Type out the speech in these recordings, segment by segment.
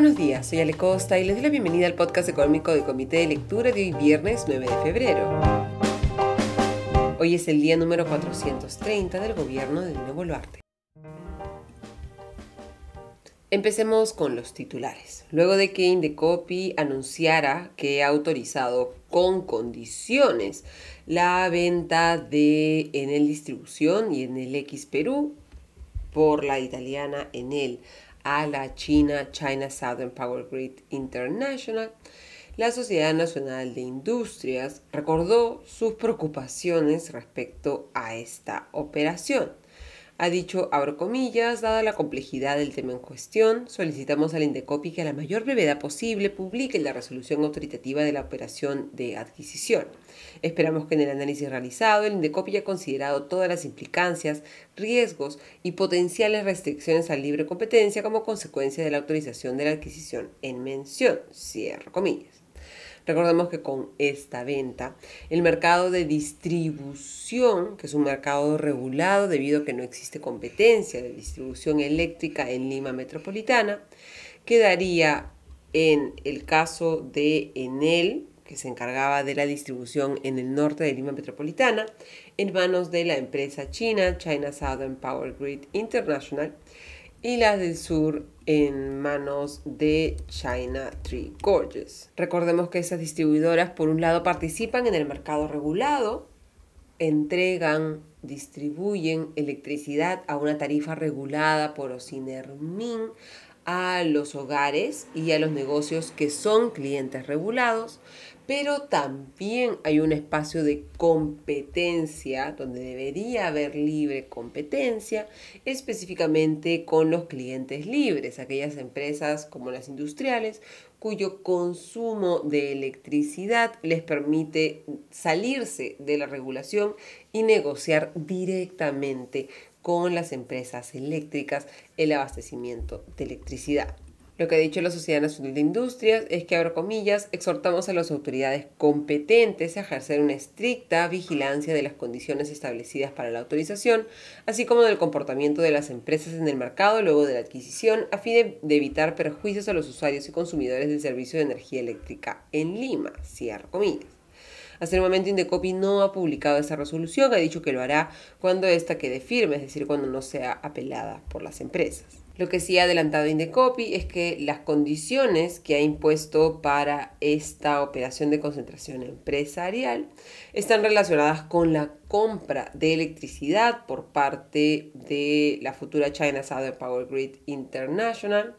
buenos días, soy Ale Costa y les doy la bienvenida al podcast económico del Comité de Lectura de hoy viernes 9 de febrero. Hoy es el día número 430 del gobierno de Dino Boluarte. Empecemos con los titulares. Luego de que Indecopi anunciara que ha autorizado con condiciones la venta de Enel Distribución y Enel X Perú por la italiana Enel a la China China Southern Power Grid International, la Sociedad Nacional de Industrias recordó sus preocupaciones respecto a esta operación. Ha dicho, abro comillas, dada la complejidad del tema en cuestión, solicitamos al Indecopi que a la mayor brevedad posible publique la resolución autoritativa de la operación de adquisición. Esperamos que en el análisis realizado el Indecopi haya considerado todas las implicancias, riesgos y potenciales restricciones a libre competencia como consecuencia de la autorización de la adquisición en mención. Cierro comillas. Recordemos que con esta venta, el mercado de distribución, que es un mercado regulado debido a que no existe competencia de distribución eléctrica en Lima Metropolitana, quedaría en el caso de Enel, que se encargaba de la distribución en el norte de Lima Metropolitana, en manos de la empresa china China Southern Power Grid International y las del sur en manos de China Tree Gorges. Recordemos que esas distribuidoras por un lado participan en el mercado regulado, entregan, distribuyen electricidad a una tarifa regulada por Ocinermin a los hogares y a los negocios que son clientes regulados, pero también hay un espacio de competencia donde debería haber libre competencia, específicamente con los clientes libres, aquellas empresas como las industriales cuyo consumo de electricidad les permite salirse de la regulación y negociar directamente con las empresas eléctricas el abastecimiento de electricidad. Lo que ha dicho la Sociedad Nacional de Industrias es que, abro comillas, exhortamos a las autoridades competentes a ejercer una estricta vigilancia de las condiciones establecidas para la autorización, así como del comportamiento de las empresas en el mercado luego de la adquisición, a fin de evitar perjuicios a los usuarios y consumidores del servicio de energía eléctrica en Lima. Cierro comillas. Hasta el momento Indecopi no ha publicado esa resolución, ha dicho que lo hará cuando ésta quede firme, es decir, cuando no sea apelada por las empresas. Lo que sí ha adelantado Indecopi es que las condiciones que ha impuesto para esta operación de concentración empresarial están relacionadas con la compra de electricidad por parte de la futura China Southern Power Grid International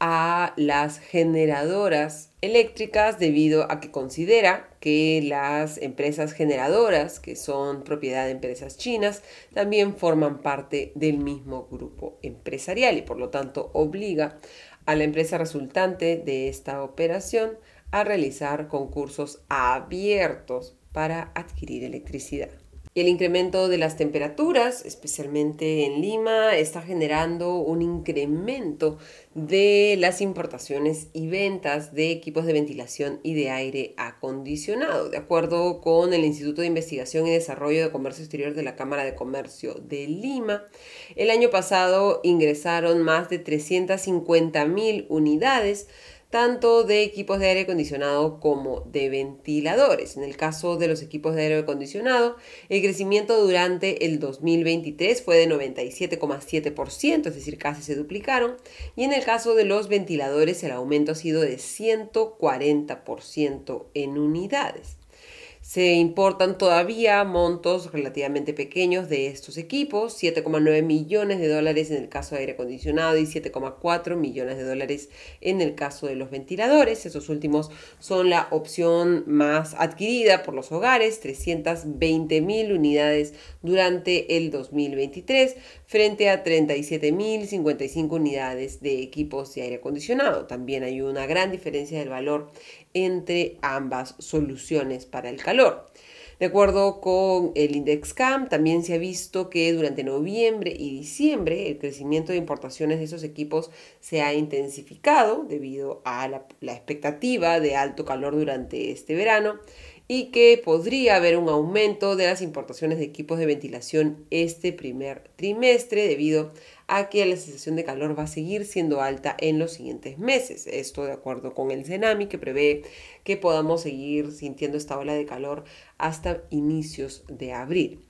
a las generadoras eléctricas debido a que considera que las empresas generadoras, que son propiedad de empresas chinas, también forman parte del mismo grupo empresarial y por lo tanto obliga a la empresa resultante de esta operación a realizar concursos abiertos para adquirir electricidad. Y el incremento de las temperaturas, especialmente en Lima, está generando un incremento de las importaciones y ventas de equipos de ventilación y de aire acondicionado. De acuerdo con el Instituto de Investigación y Desarrollo de Comercio Exterior de la Cámara de Comercio de Lima, el año pasado ingresaron más de 350 mil unidades tanto de equipos de aire acondicionado como de ventiladores. En el caso de los equipos de aire acondicionado, el crecimiento durante el 2023 fue de 97,7%, es decir, casi se duplicaron, y en el caso de los ventiladores el aumento ha sido de 140% en unidades. Se importan todavía montos relativamente pequeños de estos equipos, 7,9 millones de dólares en el caso de aire acondicionado y 7,4 millones de dólares en el caso de los ventiladores. Esos últimos son la opción más adquirida por los hogares, 320 mil unidades durante el 2023 frente a 37 mil 55 unidades de equipos de aire acondicionado. También hay una gran diferencia del valor entre ambas soluciones para el calor. De acuerdo con el IndexCam, también se ha visto que durante noviembre y diciembre el crecimiento de importaciones de esos equipos se ha intensificado debido a la, expectativa de alto calor durante este verano y que podría haber un aumento de las importaciones de equipos de ventilación este primer trimestre debido a que la sensación de calor va a seguir siendo alta en los siguientes meses. Esto de acuerdo con el CENAMI que prevé que podamos seguir sintiendo esta ola de calor hasta inicios de abril.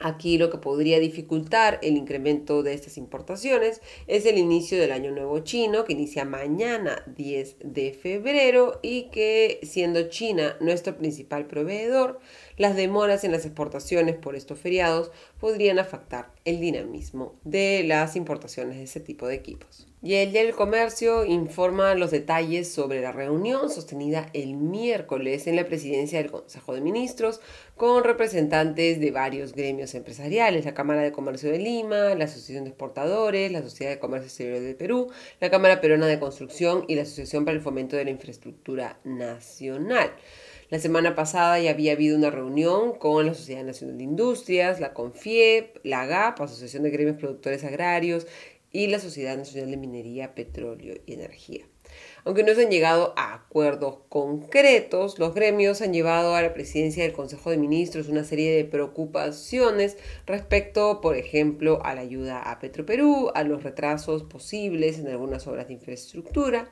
Aquí lo que podría dificultar el incremento de estas importaciones es el inicio del año nuevo chino que inicia mañana 10 de febrero y que siendo China nuestro principal proveedor, las demoras en las exportaciones por estos feriados podrían afectar el dinamismo de las importaciones de ese tipo de equipos. Y el del Comercio informa los detalles sobre la reunión sostenida el miércoles en la presidencia del Consejo de Ministros con representantes de varios gremios empresariales, la Cámara de Comercio de Lima, la Asociación de Exportadores, la Sociedad de Comercio Exterior de Perú, la Cámara Peruana de Construcción y la Asociación para el Fomento de la Infraestructura Nacional. La semana pasada ya había habido una reunión con la Sociedad Nacional de Industrias, la CONFIEP, la GAP, Asociación de Gremios Productores Agrarios, y la Sociedad Nacional de Minería, Petróleo y Energía. Aunque no se han llegado a acuerdos concretos, los gremios han llevado a la presidencia del Consejo de Ministros una serie de preocupaciones respecto, por ejemplo, a la ayuda a Petroperú, a los retrasos posibles en algunas obras de infraestructura.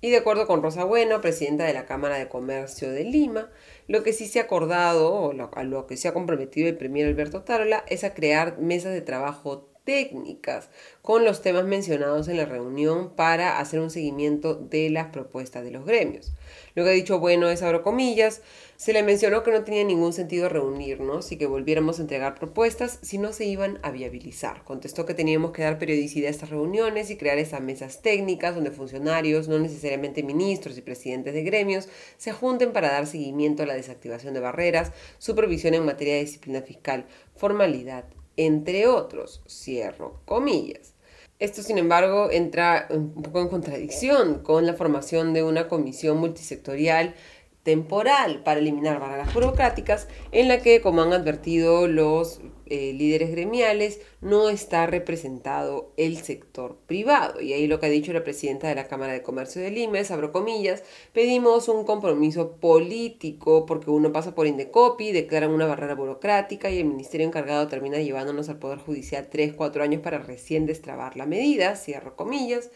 Y de acuerdo con Rosa Bueno, presidenta de la Cámara de Comercio de Lima, lo que sí se ha acordado, o a lo que se ha comprometido el primer Alberto Tarola, es a crear mesas de trabajo técnicas con los temas mencionados en la reunión para hacer un seguimiento de las propuestas de los gremios. Lo que ha dicho bueno es, abro comillas, se le mencionó que no tenía ningún sentido reunirnos y que volviéramos a entregar propuestas si no se iban a viabilizar. Contestó que teníamos que dar periodicidad a estas reuniones y crear esas mesas técnicas donde funcionarios, no necesariamente ministros y presidentes de gremios, se junten para dar seguimiento a la desactivación de barreras, supervisión en materia de disciplina fiscal, formalidad entre otros, cierro comillas. Esto, sin embargo, entra un poco en contradicción con la formación de una comisión multisectorial temporal para eliminar barreras burocráticas en la que, como han advertido los eh, líderes gremiales, no está representado el sector privado. Y ahí lo que ha dicho la presidenta de la Cámara de Comercio de Lima es, abro comillas, pedimos un compromiso político porque uno pasa por Indecopi, declaran una barrera burocrática y el ministerio encargado termina llevándonos al Poder Judicial 3, 4 años para recién destrabar la medida, cierro comillas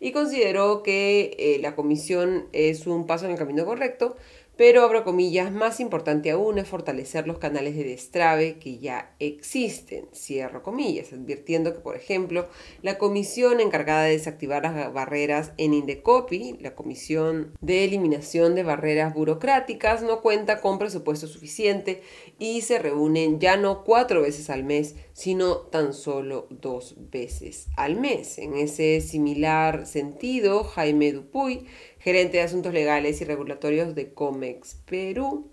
y consideró que eh, la comisión es un paso en el camino correcto, pero, abro comillas, más importante aún es fortalecer los canales de destrave que ya existen, cierro comillas, advirtiendo que, por ejemplo, la comisión encargada de desactivar las barreras en Indecopi, la comisión de eliminación de barreras burocráticas, no cuenta con presupuesto suficiente y se reúnen ya no cuatro veces al mes, sino tan solo dos veces al mes. En ese similar sentido, Jaime Dupuy, gerente de Asuntos Legales y Regulatorios de COMEX Perú,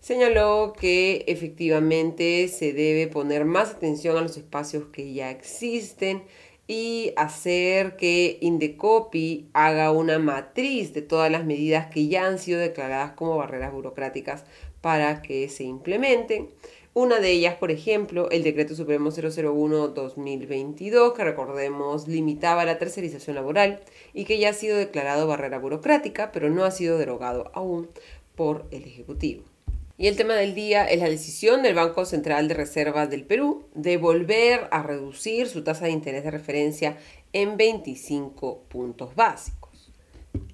señaló que efectivamente se debe poner más atención a los espacios que ya existen y hacer que Indecopi haga una matriz de todas las medidas que ya han sido declaradas como barreras burocráticas para que se implementen. Una de ellas, por ejemplo, el Decreto Supremo 001-2022, que recordemos limitaba la tercerización laboral y que ya ha sido declarado barrera burocrática, pero no ha sido derogado aún por el Ejecutivo. Y el tema del día es la decisión del Banco Central de Reserva del Perú de volver a reducir su tasa de interés de referencia en 25 puntos básicos.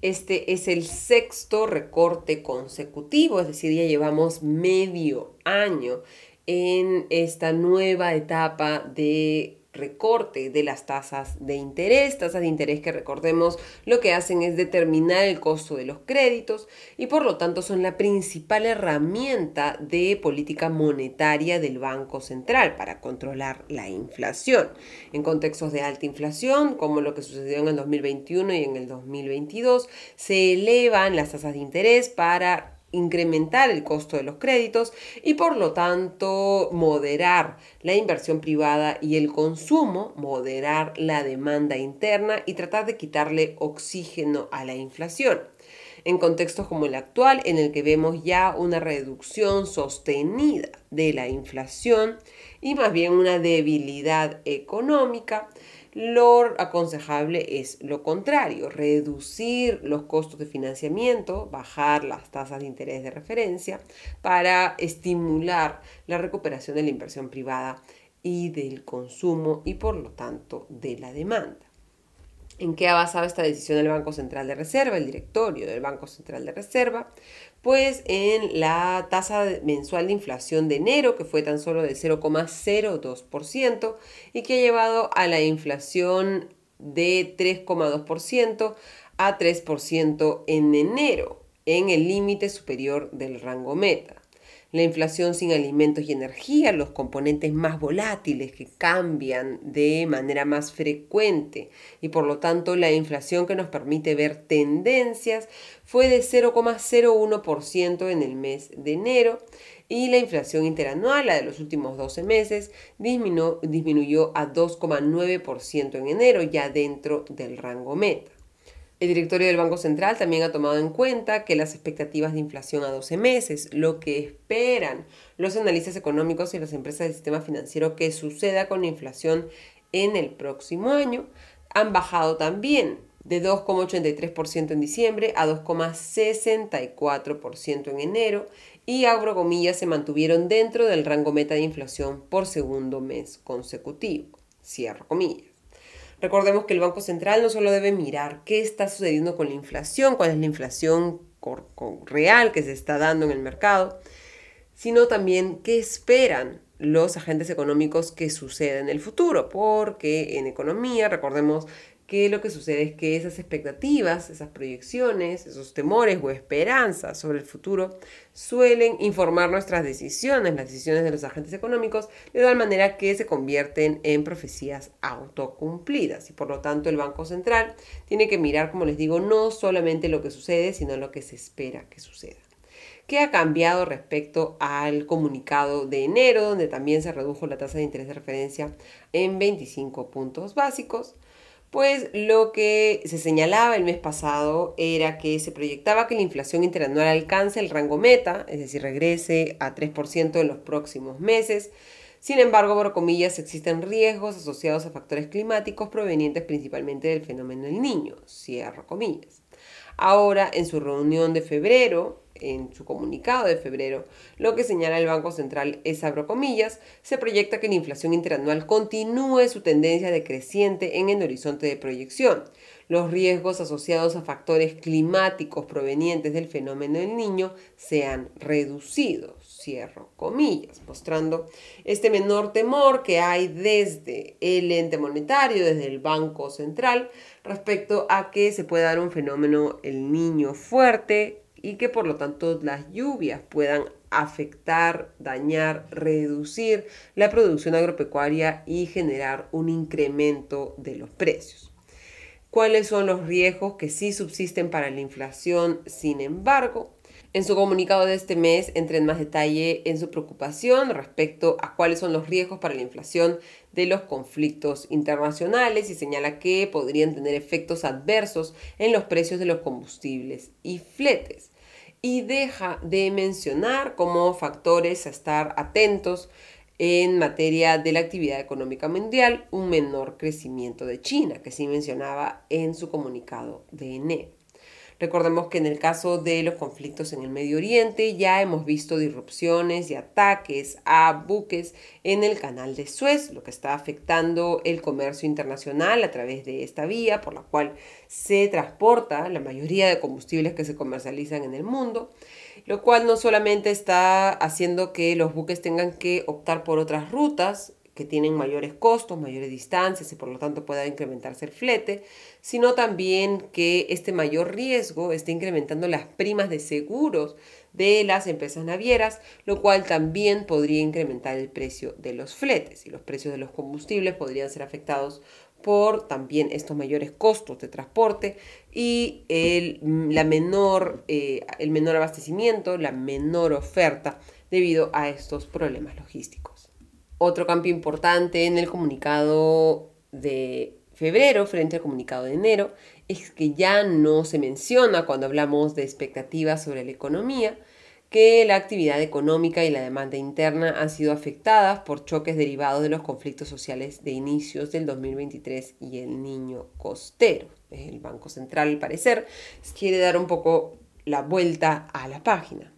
Este es el sexto recorte consecutivo, es decir, ya llevamos medio año en esta nueva etapa de recorte de las tasas de interés, tasas de interés que recordemos lo que hacen es determinar el costo de los créditos y por lo tanto son la principal herramienta de política monetaria del Banco Central para controlar la inflación. En contextos de alta inflación, como lo que sucedió en el 2021 y en el 2022, se elevan las tasas de interés para incrementar el costo de los créditos y por lo tanto moderar la inversión privada y el consumo, moderar la demanda interna y tratar de quitarle oxígeno a la inflación. En contextos como el actual, en el que vemos ya una reducción sostenida de la inflación y más bien una debilidad económica, lo aconsejable es lo contrario, reducir los costos de financiamiento, bajar las tasas de interés de referencia para estimular la recuperación de la inversión privada y del consumo y por lo tanto de la demanda. ¿En qué ha basado esta decisión el Banco Central de Reserva, el directorio del Banco Central de Reserva? Pues en la tasa mensual de inflación de enero, que fue tan solo de 0,02% y que ha llevado a la inflación de 3,2% a 3% en enero, en el límite superior del rango meta la inflación sin alimentos y energía, los componentes más volátiles que cambian de manera más frecuente y por lo tanto la inflación que nos permite ver tendencias fue de 0,01% en el mes de enero y la inflación interanual, la de los últimos 12 meses, disminuyó a 2,9% en enero ya dentro del rango meta. El directorio del Banco Central también ha tomado en cuenta que las expectativas de inflación a 12 meses, lo que esperan los analistas económicos y las empresas del sistema financiero que suceda con la inflación en el próximo año, han bajado también de 2,83% en diciembre a 2,64% en enero y abro comillas se mantuvieron dentro del rango meta de inflación por segundo mes consecutivo. Cierro comillas. Recordemos que el Banco Central no solo debe mirar qué está sucediendo con la inflación, cuál es la inflación real que se está dando en el mercado, sino también qué esperan los agentes económicos que suceda en el futuro, porque en economía, recordemos que lo que sucede es que esas expectativas, esas proyecciones, esos temores o esperanzas sobre el futuro suelen informar nuestras decisiones, las decisiones de los agentes económicos, de tal manera que se convierten en profecías autocumplidas. Y por lo tanto el Banco Central tiene que mirar, como les digo, no solamente lo que sucede, sino lo que se espera que suceda. ¿Qué ha cambiado respecto al comunicado de enero, donde también se redujo la tasa de interés de referencia en 25 puntos básicos? Pues lo que se señalaba el mes pasado era que se proyectaba que la inflación interanual alcance el rango meta, es decir, regrese a 3% en los próximos meses. Sin embargo, por comillas, existen riesgos asociados a factores climáticos provenientes principalmente del fenómeno del niño, cierro comillas. Ahora, en su reunión de febrero, en su comunicado de febrero, lo que señala el Banco Central es, abro se proyecta que la inflación interanual continúe su tendencia decreciente en el horizonte de proyección. Los riesgos asociados a factores climáticos provenientes del fenómeno del niño sean reducidos, cierro comillas, mostrando este menor temor que hay desde el ente monetario, desde el Banco Central, respecto a que se pueda dar un fenómeno el niño fuerte y que por lo tanto las lluvias puedan afectar, dañar, reducir la producción agropecuaria y generar un incremento de los precios. ¿Cuáles son los riesgos que sí subsisten para la inflación? Sin embargo, en su comunicado de este mes entra en más detalle en su preocupación respecto a cuáles son los riesgos para la inflación de los conflictos internacionales y señala que podrían tener efectos adversos en los precios de los combustibles y fletes. Y deja de mencionar como factores a estar atentos en materia de la actividad económica mundial un menor crecimiento de China, que sí mencionaba en su comunicado de enero. Recordemos que en el caso de los conflictos en el Medio Oriente ya hemos visto disrupciones y ataques a buques en el canal de Suez, lo que está afectando el comercio internacional a través de esta vía por la cual se transporta la mayoría de combustibles que se comercializan en el mundo, lo cual no solamente está haciendo que los buques tengan que optar por otras rutas, que tienen mayores costos, mayores distancias y por lo tanto pueda incrementarse el flete, sino también que este mayor riesgo esté incrementando las primas de seguros de las empresas navieras, lo cual también podría incrementar el precio de los fletes y los precios de los combustibles podrían ser afectados por también estos mayores costos de transporte y el, la menor, eh, el menor abastecimiento, la menor oferta debido a estos problemas logísticos. Otro cambio importante en el comunicado de febrero frente al comunicado de enero es que ya no se menciona cuando hablamos de expectativas sobre la economía que la actividad económica y la demanda interna han sido afectadas por choques derivados de los conflictos sociales de inicios del 2023 y el niño costero. El Banco Central, al parecer, quiere dar un poco la vuelta a la página.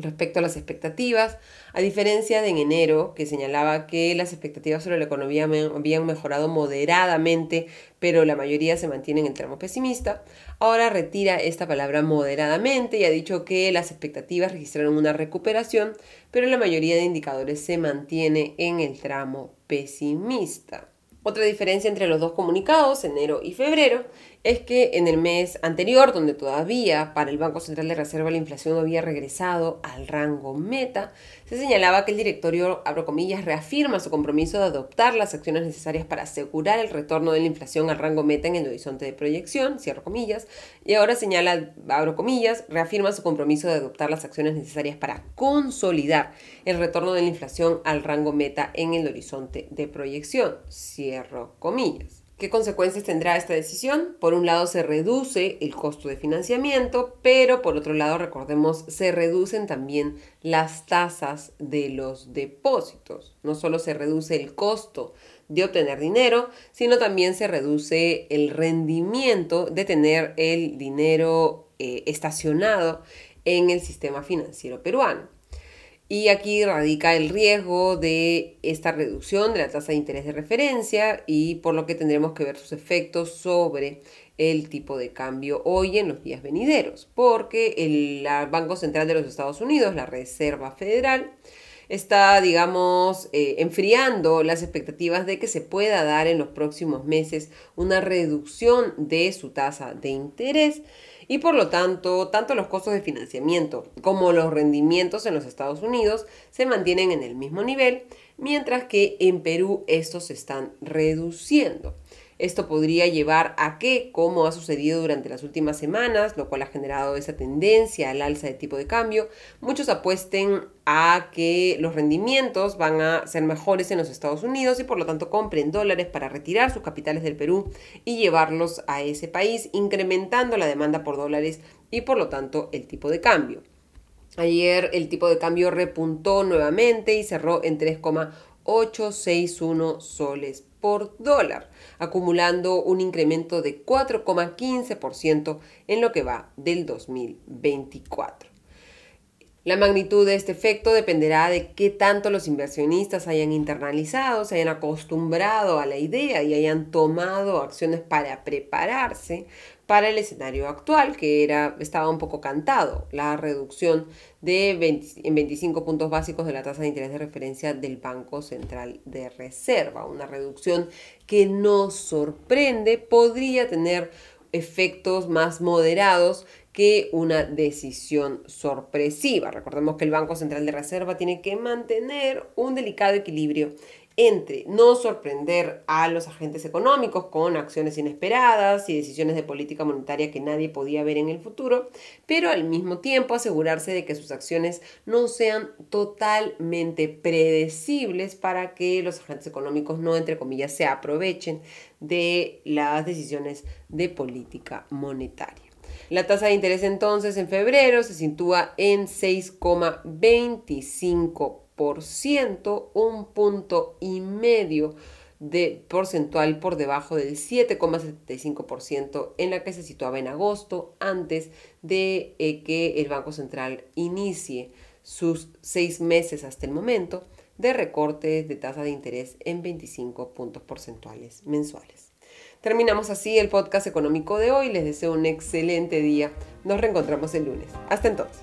Respecto a las expectativas, a diferencia de en enero, que señalaba que las expectativas sobre la economía habían mejorado moderadamente, pero la mayoría se mantiene en el tramo pesimista, ahora retira esta palabra moderadamente y ha dicho que las expectativas registraron una recuperación, pero la mayoría de indicadores se mantiene en el tramo pesimista. Otra diferencia entre los dos comunicados, enero y febrero, es que en el mes anterior, donde todavía para el Banco Central de Reserva la inflación había regresado al rango meta, se señalaba que el directorio, abro comillas, reafirma su compromiso de adoptar las acciones necesarias para asegurar el retorno de la inflación al rango meta en el horizonte de proyección, cierro comillas, y ahora señala, abro comillas, reafirma su compromiso de adoptar las acciones necesarias para consolidar el retorno de la inflación al rango meta en el horizonte de proyección, cierro comillas. ¿Qué consecuencias tendrá esta decisión? Por un lado se reduce el costo de financiamiento, pero por otro lado, recordemos, se reducen también las tasas de los depósitos. No solo se reduce el costo de obtener dinero, sino también se reduce el rendimiento de tener el dinero eh, estacionado en el sistema financiero peruano. Y aquí radica el riesgo de esta reducción de la tasa de interés de referencia y por lo que tendremos que ver sus efectos sobre el tipo de cambio hoy en los días venideros, porque el Banco Central de los Estados Unidos, la Reserva Federal, está, digamos, eh, enfriando las expectativas de que se pueda dar en los próximos meses una reducción de su tasa de interés y por lo tanto, tanto los costos de financiamiento como los rendimientos en los Estados Unidos se mantienen en el mismo nivel, mientras que en Perú estos se están reduciendo. Esto podría llevar a que, como ha sucedido durante las últimas semanas, lo cual ha generado esa tendencia al alza de tipo de cambio, muchos apuesten a que los rendimientos van a ser mejores en los Estados Unidos y por lo tanto compren dólares para retirar sus capitales del Perú y llevarlos a ese país, incrementando la demanda por dólares y por lo tanto el tipo de cambio. Ayer el tipo de cambio repuntó nuevamente y cerró en 3,861 soles por dólar, acumulando un incremento de 4,15% en lo que va del 2024. La magnitud de este efecto dependerá de qué tanto los inversionistas hayan internalizado, se hayan acostumbrado a la idea y hayan tomado acciones para prepararse para el escenario actual, que era, estaba un poco cantado, la reducción de en 25 puntos básicos de la tasa de interés de referencia del Banco Central de Reserva. Una reducción que nos sorprende, podría tener efectos más moderados que una decisión sorpresiva. Recordemos que el Banco Central de Reserva tiene que mantener un delicado equilibrio entre no sorprender a los agentes económicos con acciones inesperadas y decisiones de política monetaria que nadie podía ver en el futuro, pero al mismo tiempo asegurarse de que sus acciones no sean totalmente predecibles para que los agentes económicos no, entre comillas, se aprovechen de las decisiones de política monetaria. La tasa de interés entonces en febrero se sitúa en 6,25% un punto y medio de porcentual por debajo del 7,75% en la que se situaba en agosto antes de eh, que el Banco Central inicie sus seis meses hasta el momento de recortes de tasa de interés en 25 puntos porcentuales mensuales. Terminamos así el podcast económico de hoy. Les deseo un excelente día. Nos reencontramos el lunes. Hasta entonces.